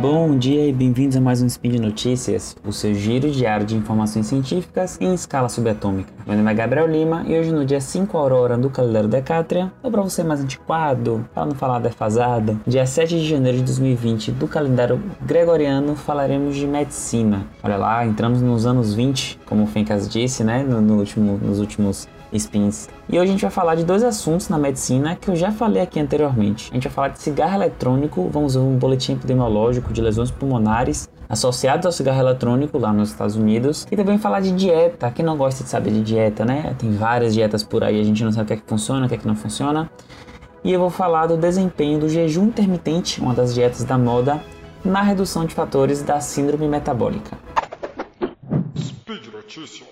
Bom dia e bem-vindos a mais um Spin de Notícias, o seu giro diário de informações científicas em escala subatômica. Meu nome é Gabriel Lima e hoje no dia 5 Aurora do calendário Decátria, ou para você mais antiquado, para não falar defasado, dia 7 de janeiro de 2020 do calendário gregoriano, falaremos de medicina. Olha lá, entramos nos anos 20, como o Fencas disse, né, no, no último, nos últimos spins. E hoje a gente vai falar de dois assuntos na medicina que eu já falei aqui anteriormente. A gente vai falar de cigarro eletrônico, vamos ver um boletim epidemiológico de lesões pulmonares associados ao cigarro eletrônico lá nos Estados Unidos. E também falar de dieta. Quem não gosta de saber de dieta, né? Tem várias dietas por aí, a gente não sabe o que é que funciona, o que é que não funciona. E eu vou falar do desempenho do jejum intermitente, uma das dietas da moda, na redução de fatores da síndrome metabólica. Speed Notícias.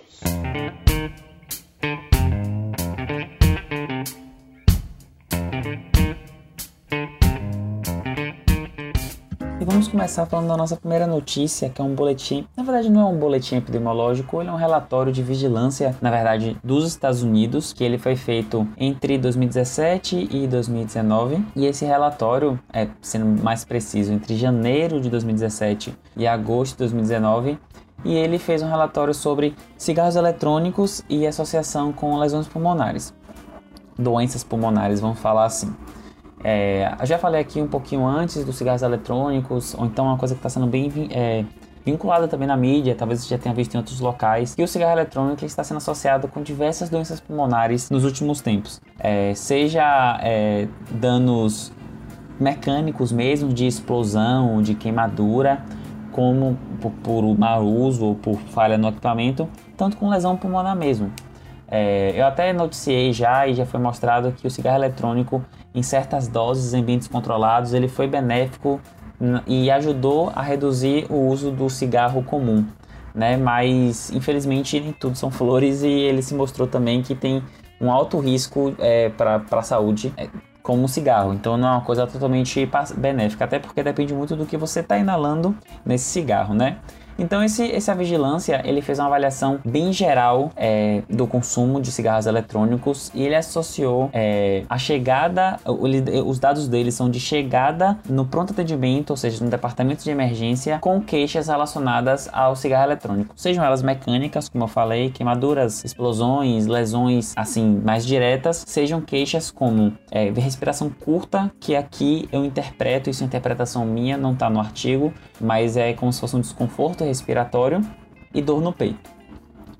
Vamos começar falando da nossa primeira notícia, que é um boletim. Na verdade, não é um boletim epidemiológico, ele é um relatório de vigilância, na verdade, dos Estados Unidos, que ele foi feito entre 2017 e 2019. E esse relatório, é, sendo mais preciso, entre janeiro de 2017 e agosto de 2019, e ele fez um relatório sobre cigarros eletrônicos e associação com lesões pulmonares. Doenças pulmonares, vamos falar assim. É, já falei aqui um pouquinho antes dos cigarros eletrônicos, ou então uma coisa que está sendo bem é, vinculada também na mídia, talvez você já tenha visto em outros locais, que o cigarro eletrônico está sendo associado com diversas doenças pulmonares nos últimos tempos. É, seja é, danos mecânicos mesmo, de explosão, de queimadura, como por, por mau uso ou por falha no equipamento, tanto com lesão pulmonar mesmo. É, eu até noticiei já e já foi mostrado que o cigarro eletrônico, em certas doses, em ambientes controlados, ele foi benéfico e ajudou a reduzir o uso do cigarro comum. Né? Mas infelizmente nem tudo são flores e ele se mostrou também que tem um alto risco é, para a saúde, é, como o cigarro. Então não é uma coisa totalmente benéfica, até porque depende muito do que você está inalando nesse cigarro, né? Então esse, essa vigilância ele fez uma avaliação bem geral é, do consumo de cigarros eletrônicos e ele associou é, a chegada, os dados dele são de chegada no pronto atendimento, ou seja, no departamento de emergência, com queixas relacionadas ao cigarro eletrônico, sejam elas mecânicas, como eu falei, queimaduras, explosões, lesões assim mais diretas, sejam queixas como é, respiração curta, que aqui eu interpreto, isso é interpretação minha, não está no artigo, mas é como se fosse um desconforto respiratório e dor no peito.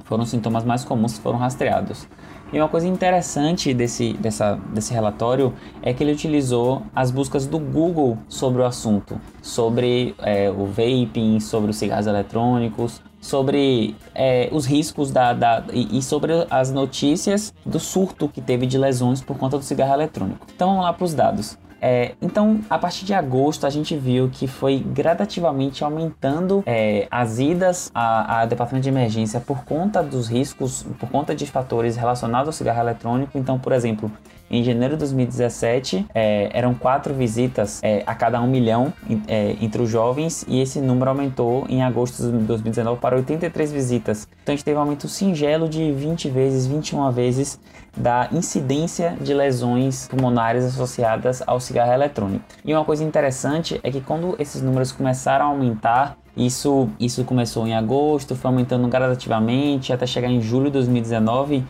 Foram os sintomas mais comuns que foram rastreados. E uma coisa interessante desse, dessa, desse relatório é que ele utilizou as buscas do Google sobre o assunto, sobre é, o vaping, sobre os cigarros eletrônicos, sobre é, os riscos da, da e, e, sobre as notícias do surto que teve de lesões por conta do cigarro eletrônico. Então vamos lá para os dados. É, então, a partir de agosto, a gente viu que foi gradativamente aumentando é, as idas ao departamento de emergência por conta dos riscos, por conta de fatores relacionados ao cigarro eletrônico. Então, por exemplo, em janeiro de 2017, é, eram quatro visitas é, a cada um milhão é, entre os jovens e esse número aumentou em agosto de 2019 para 83 visitas. Então a gente teve um aumento singelo de 20 vezes, 21 vezes da incidência de lesões pulmonares associadas ao cigarro eletrônico. E uma coisa interessante é que quando esses números começaram a aumentar, isso, isso começou em agosto, foi aumentando gradativamente até chegar em julho de 2019,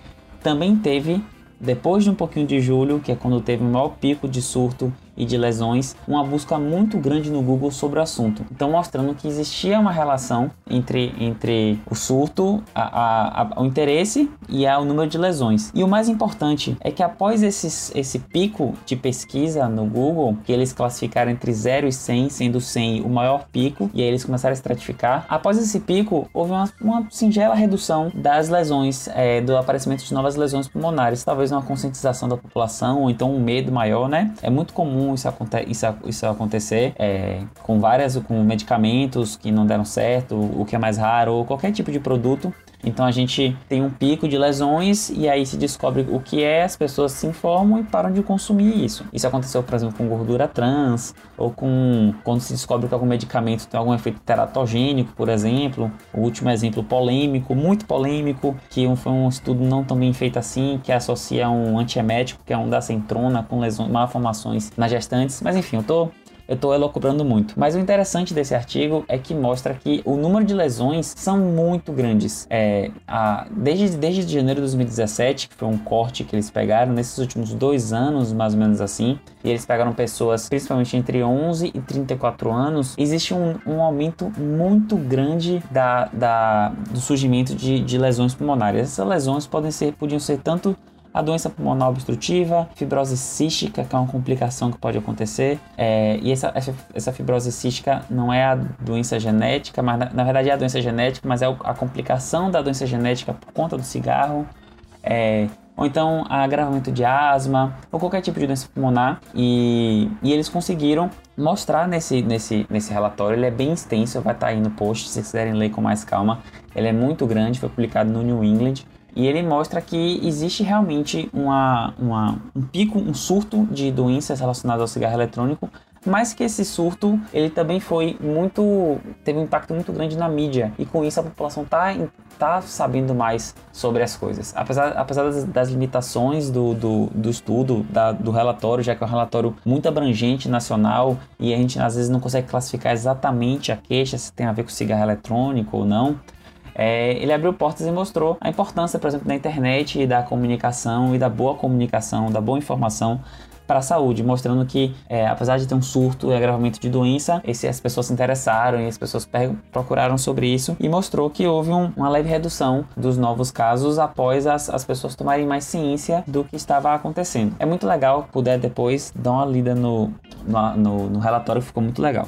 também teve depois de um pouquinho de julho, que é quando teve o maior pico de surto e de lesões, uma busca muito grande no Google sobre o assunto. Então, mostrando que existia uma relação entre, entre o surto, a, a, a, o interesse e o número de lesões. E o mais importante é que após esses, esse pico de pesquisa no Google, que eles classificaram entre 0 e 100, sendo 100 o maior pico, e aí eles começaram a estratificar, após esse pico, houve uma, uma singela redução das lesões, é, do aparecimento de novas lesões pulmonares, talvez uma conscientização da população, ou então um medo maior, né? É muito comum isso, aconte isso, isso acontecer é, com várias com medicamentos que não deram certo, o que é mais raro, ou qualquer tipo de produto então a gente tem um pico de lesões e aí se descobre o que é, as pessoas se informam e param de consumir isso. Isso aconteceu, por exemplo, com gordura trans ou com quando se descobre que algum medicamento tem algum efeito teratogênico, por exemplo. O último exemplo polêmico, muito polêmico, que foi um estudo não tão bem feito assim, que associa um antiemético, que é um da centrona, com lesões, malformações nas gestantes. Mas enfim, eu tô eu estou elocubrando muito. Mas o interessante desse artigo é que mostra que o número de lesões são muito grandes. É, a, desde, desde janeiro de 2017, que foi um corte que eles pegaram, nesses últimos dois anos, mais ou menos assim, e eles pegaram pessoas principalmente entre 11 e 34 anos, existe um, um aumento muito grande da, da, do surgimento de, de lesões pulmonares. Essas lesões podem ser, podiam ser tanto a doença pulmonar obstrutiva, fibrose cística, que é uma complicação que pode acontecer. É, e essa, essa, fibrose cística não é a doença genética, mas na, na verdade é a doença genética, mas é a complicação da doença genética por conta do cigarro. É, ou então agravamento de asma, ou qualquer tipo de doença pulmonar. E, e eles conseguiram mostrar nesse, nesse, nesse relatório, ele é bem extenso, vai estar aí no post se vocês quiserem ler com mais calma. Ele é muito grande, foi publicado no New England. E ele mostra que existe realmente uma, uma, um pico, um surto de doenças relacionadas ao cigarro eletrônico, mas que esse surto ele também foi muito teve um impacto muito grande na mídia. E com isso a população tá, tá sabendo mais sobre as coisas. Apesar, apesar das, das limitações do, do, do estudo da, do relatório já que é um relatório muito abrangente nacional e a gente às vezes não consegue classificar exatamente a queixa se tem a ver com cigarro eletrônico ou não é, ele abriu portas e mostrou a importância, por exemplo, da internet e da comunicação e da boa comunicação, da boa informação para a saúde, mostrando que, é, apesar de ter um surto e agravamento de doença, esse, as pessoas se interessaram e as pessoas procuraram sobre isso e mostrou que houve um, uma leve redução dos novos casos após as, as pessoas tomarem mais ciência do que estava acontecendo. É muito legal, puder depois dar uma lida no, no, no, no relatório, ficou muito legal.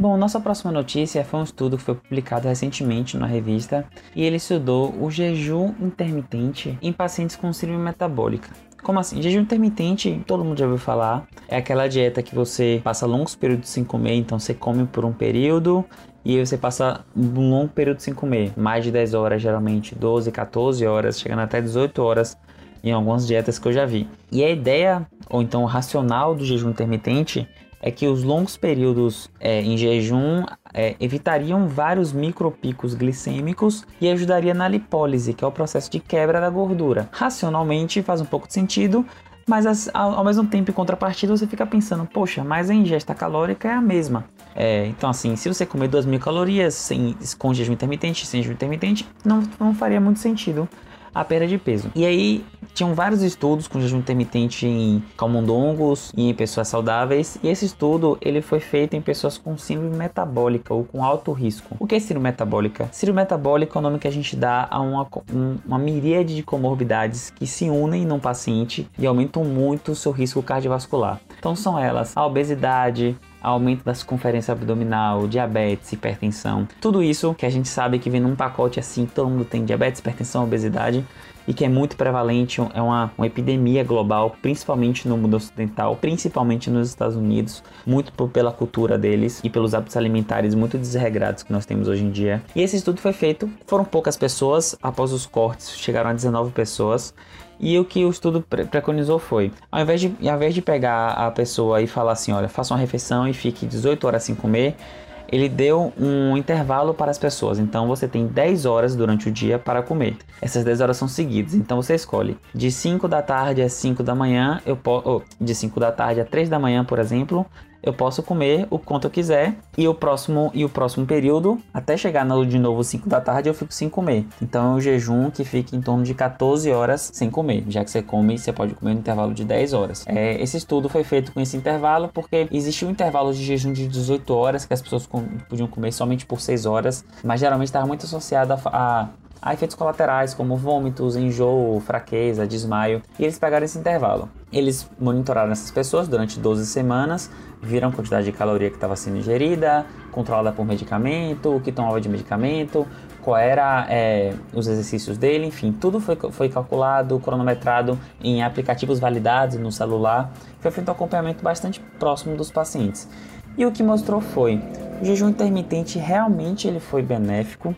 Bom, nossa próxima notícia foi um estudo que foi publicado recentemente na revista e ele estudou o jejum intermitente em pacientes com síndrome metabólica. Como assim? Jejum intermitente, todo mundo já ouviu falar. É aquela dieta que você passa longos períodos sem comer, então você come por um período e você passa um longo período sem comer, mais de 10 horas geralmente, 12, 14 horas, chegando até 18 horas em algumas dietas que eu já vi. E a ideia, ou então o racional do jejum intermitente é que os longos períodos é, em jejum é, evitariam vários micropicos glicêmicos e ajudaria na lipólise, que é o processo de quebra da gordura. Racionalmente faz um pouco de sentido, mas ao, mesmo tempo, em contrapartida, você fica pensando, poxa, mas a ingesta calórica é a mesma. É, então, assim, se você comer 2.000 calorias sem, com jejum intermitente, sem jejum intermitente, não, não faria muito sentido a perda de peso. E aí tinham vários estudos com jejum intermitente em camundongos e em pessoas saudáveis, e esse estudo ele foi feito em pessoas com síndrome metabólica ou com alto risco. O que é síndrome metabólica? Síndrome metabólica é o nome que a gente dá a uma, um, uma miríade de comorbidades que se unem num paciente e aumentam muito o seu risco cardiovascular. Então são elas a obesidade, aumento da circunferência abdominal, diabetes, hipertensão. Tudo isso que a gente sabe que vem num pacote assim, todo mundo tem diabetes, hipertensão, obesidade e que é muito prevalente, é uma, uma epidemia global, principalmente no mundo ocidental, principalmente nos Estados Unidos, muito pela cultura deles e pelos hábitos alimentares muito desregrados que nós temos hoje em dia. E esse estudo foi feito, foram poucas pessoas, após os cortes chegaram a 19 pessoas, e o que o estudo pre preconizou foi, ao invés, de, ao invés de pegar a pessoa e falar assim, olha, faça uma refeição e fique 18 horas sem comer, ele deu um intervalo para as pessoas. Então você tem 10 horas durante o dia para comer. Essas 10 horas são seguidas. Então você escolhe de 5 da tarde às 5 da manhã, eu posso, oh, de 5 da tarde a 3 da manhã, por exemplo, eu posso comer o quanto eu quiser e o próximo e o próximo período, até chegar no de novo 5 da tarde, eu fico sem comer. Então é um jejum que fica em torno de 14 horas sem comer. Já que você come, você pode comer no intervalo de 10 horas. É, esse estudo foi feito com esse intervalo porque existia um intervalo de jejum de 18 horas que as pessoas com, podiam comer somente por 6 horas, mas geralmente estava muito associado a, a Há efeitos colaterais como vômitos, enjoo, fraqueza, desmaio, e eles pegaram esse intervalo. Eles monitoraram essas pessoas durante 12 semanas, viram a quantidade de caloria que estava sendo ingerida, controlada por medicamento, o que tomava de medicamento, qual era é, os exercícios dele, enfim, tudo foi, foi calculado, cronometrado em aplicativos validados no celular. Foi feito um acompanhamento bastante próximo dos pacientes. E o que mostrou foi, o jejum intermitente realmente ele foi benéfico,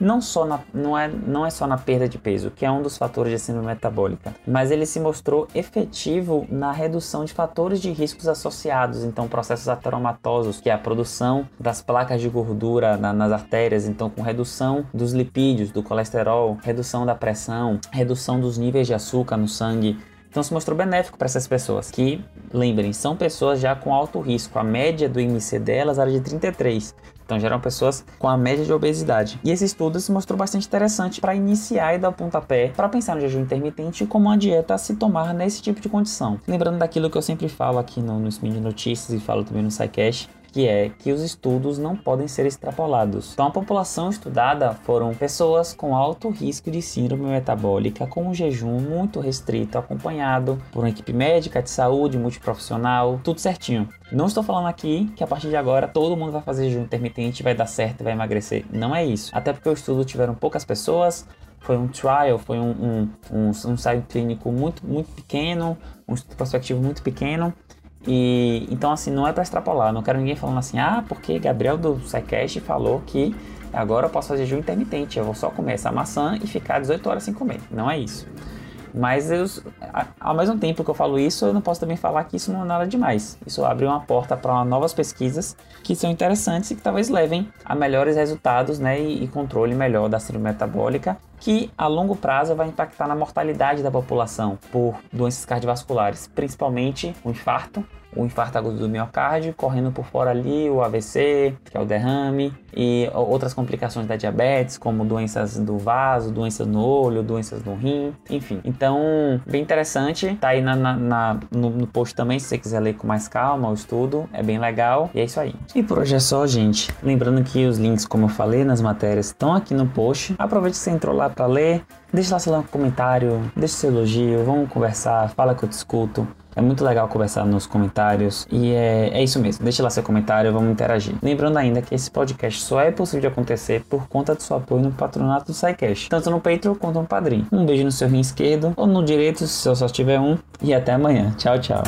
não, só na, não, é, não é só na perda de peso, que é um dos fatores de síndrome metabólica, mas ele se mostrou efetivo na redução de fatores de riscos associados, então processos ateromatosos, que é a produção das placas de gordura na, nas artérias, então com redução dos lipídios, do colesterol, redução da pressão, redução dos níveis de açúcar no sangue, Então se mostrou benéfico para essas pessoas, que, lembrem, são pessoas já com alto risco. A média do IMC delas era de 33. Então, geram pessoas com a média de obesidade. E esse estudo se mostrou bastante interessante para iniciar e dar o pontapé para pensar no jejum intermitente como uma dieta a se tomar nesse tipo de condição. Lembrando daquilo que eu sempre falo aqui no, no de Notícias e falo também no SciCast, que é que os estudos não podem ser extrapolados. Então, a população estudada foram pessoas com alto risco de síndrome metabólica com um jejum muito restrito, acompanhado por uma equipe médica de saúde multiprofissional, tudo certinho. Não estou falando aqui que a partir de agora todo mundo vai fazer jejum intermitente, vai dar certo, vai emagrecer. Não é isso. Até porque o estudo tiveram poucas pessoas, foi um trial, foi um, um, um, um clínico muito, muito pequeno, um estudo prospectivo muito pequeno. E então assim, não é para extrapolar, não quero ninguém falando assim: "Ah, porque Gabriel do SciCast falou que agora eu posso fazer jejum intermitente, eu vou só comer essa maçã e ficar 18 horas sem comer". Não é isso. Mas eu, ao mesmo tempo que eu falo isso, eu não posso também falar que isso não é nada demais. Isso abre uma porta para novas pesquisas que são interessantes e que talvez levem a melhores resultados né, e, e controle melhor da síndrome metabólica que a longo prazo vai impactar na mortalidade da população por doenças cardiovasculares, principalmente o infarto, o infarto agudo do miocárdio, correndo por fora ali o AVC, que é o derrame, e outras complicações da diabetes, como doenças do vaso, doenças no olho, doenças no rim, enfim. Então, bem interessante, tá aí na, na, na no, no, post também, se você quiser ler com mais calma o estudo, é bem legal, e é isso aí. E por hoje é só, gente. Lembrando que os links, como eu falei nas matérias, estão aqui no post. Aproveite que você entrou lá para ler, deixa lá seu comentário, deixa seu elogio, vamos conversar, fala que eu te escuto. É muito legal conversar nos comentários e é, é isso mesmo. Deixa lá seu comentário, vamos interagir. Lembrando ainda que esse podcast só é possível de acontecer por conta do seu apoio no patronato do SciCast, tanto no Patreon quanto no Padrim. Um beijo no seu rim esquerdo ou no direito, se eu só tiver um, e até amanhã. Tchau, tchau.